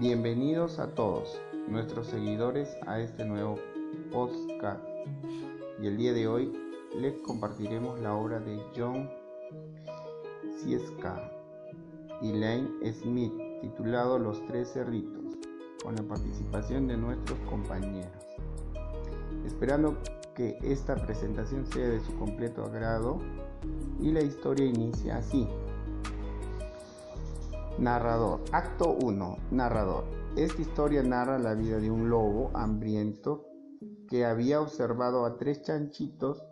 Bienvenidos a todos nuestros seguidores a este nuevo podcast. Y el día de hoy les compartiremos la obra de John Sieska y Lane Smith titulado Los Tres Cerritos, con la participación de nuestros compañeros. Esperando que esta presentación sea de su completo agrado y la historia inicia así. Narrador. Acto 1. Narrador. Esta historia narra la vida de un lobo hambriento que había observado a tres chanchitos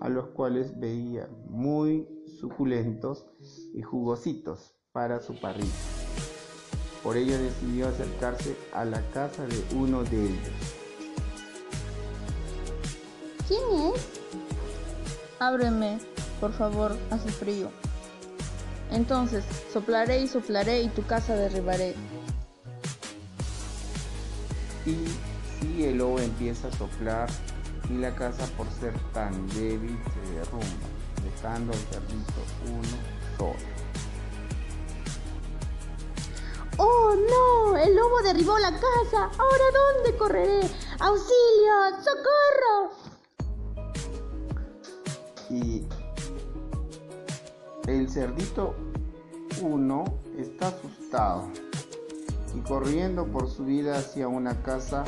a los cuales veía muy suculentos y jugositos para su parrilla. Por ello decidió acercarse a la casa de uno de ellos. ¿Quién es? Ábreme, por favor, hace frío. Entonces soplaré y soplaré y tu casa derribaré. Y si el lobo empieza a soplar y la casa por ser tan débil se derrumba, dejando al cerdito uno solo. ¡Oh no! El lobo derribó la casa. ¿Ahora dónde correré? ¡Auxilio! ¡Socorro! El cerdito 1 está asustado y corriendo por su vida hacia una casa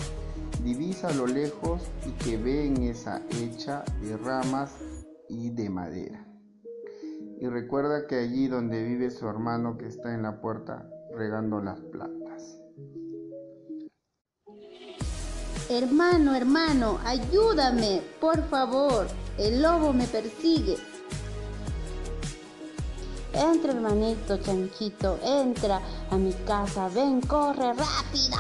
divisa a lo lejos y que ve en esa hecha de ramas y de madera. Y recuerda que allí donde vive su hermano que está en la puerta regando las plantas. Hermano, hermano, ayúdame, por favor. El lobo me persigue. Entra, hermanito chanchito, entra a mi casa. Ven, corre, rápido.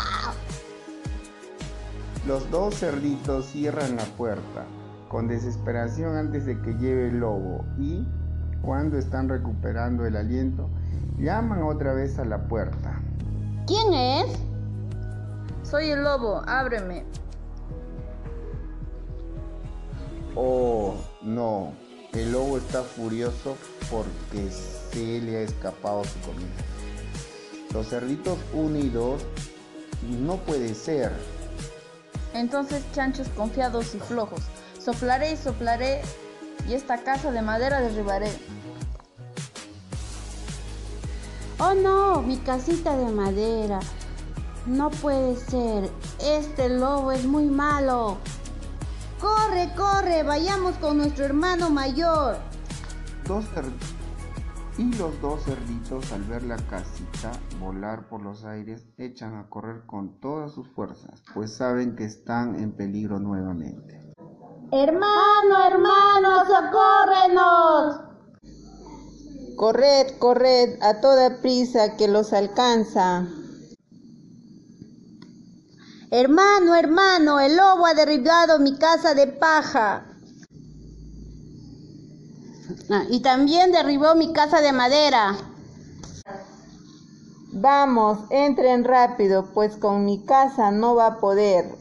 Los dos cerditos cierran la puerta con desesperación antes de que lleve el lobo y, cuando están recuperando el aliento, llaman otra vez a la puerta. ¿Quién es? Soy el lobo, ábreme. Oh, no, el lobo está furioso porque se le ha escapado su comida. Los cerditos 1 y 2 no puede ser. Entonces chanchos confiados y flojos. Soplaré y soplaré y esta casa de madera derribaré. Oh no, mi casita de madera. No puede ser. Este lobo es muy malo. Corre, corre, vayamos con nuestro hermano mayor. Dos. Y los dos cerditos al ver la casita volar por los aires echan a correr con todas sus fuerzas, pues saben que están en peligro nuevamente. Hermano, hermano, socórrenos. Corred, corred a toda prisa que los alcanza. Hermano, hermano, el lobo ha derribado mi casa de paja. Ah, y también derribó mi casa de madera. Vamos, entren rápido, pues con mi casa no va a poder.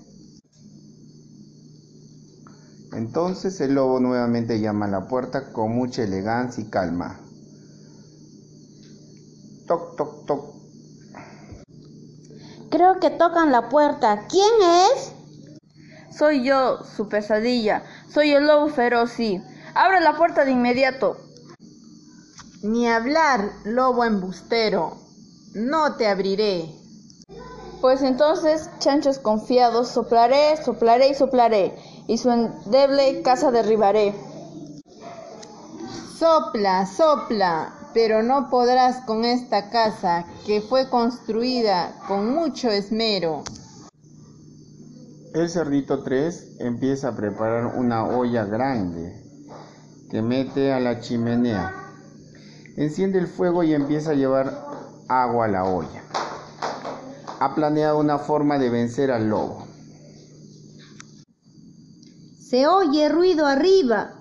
Entonces el lobo nuevamente llama a la puerta con mucha elegancia y calma. Toc, toc, toc. Que tocan la puerta. ¿Quién es? Soy yo, su pesadilla. Soy el lobo feroz, sí. Abre la puerta de inmediato. Ni hablar, lobo embustero. No te abriré. Pues entonces, chanchos confiados, soplaré, soplaré y soplaré, y su endeble casa derribaré. Sopla, sopla, pero no podrás con esta casa que fue construida con mucho esmero. El cerdito 3 empieza a preparar una olla grande que mete a la chimenea. Enciende el fuego y empieza a llevar agua a la olla. Ha planeado una forma de vencer al lobo. Se oye ruido arriba.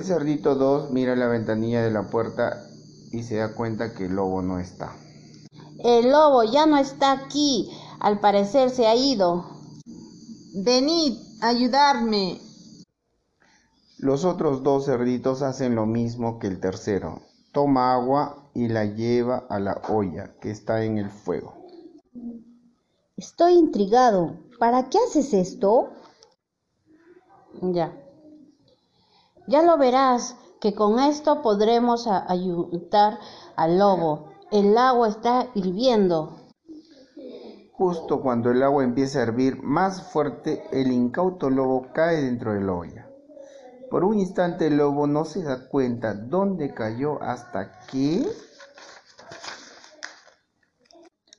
El cerdito 2 mira la ventanilla de la puerta y se da cuenta que el lobo no está. El lobo ya no está aquí. Al parecer se ha ido. Venid, ayudarme. Los otros dos cerditos hacen lo mismo que el tercero. Toma agua y la lleva a la olla que está en el fuego. Estoy intrigado. ¿Para qué haces esto? Ya. Ya lo verás que con esto podremos ayudar al lobo. El agua está hirviendo. Justo cuando el agua empieza a hervir más fuerte, el incauto lobo cae dentro de la olla. Por un instante el lobo no se da cuenta dónde cayó hasta que...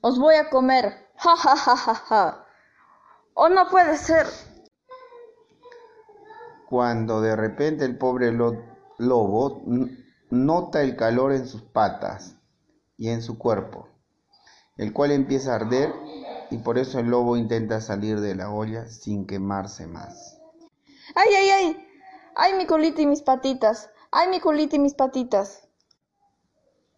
Os voy a comer. Ja, ja, ja, ja, ja. Oh, no puede ser. Cuando de repente el pobre lobo nota el calor en sus patas y en su cuerpo, el cual empieza a arder y por eso el lobo intenta salir de la olla sin quemarse más. ¡Ay, ay, ay! ¡Ay, mi colita y mis patitas! ¡Ay, mi colita y mis patitas!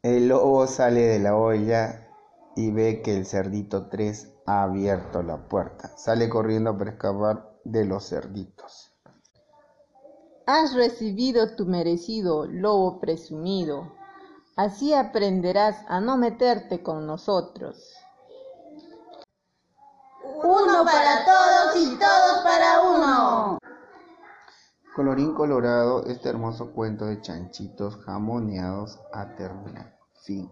El lobo sale de la olla y ve que el cerdito 3 ha abierto la puerta. Sale corriendo para escapar de los cerditos. Has recibido tu merecido, lobo presumido. Así aprenderás a no meterte con nosotros. Uno para todos y todos para uno. Colorín colorado, este hermoso cuento de chanchitos jamoneados ha terminado. Fin.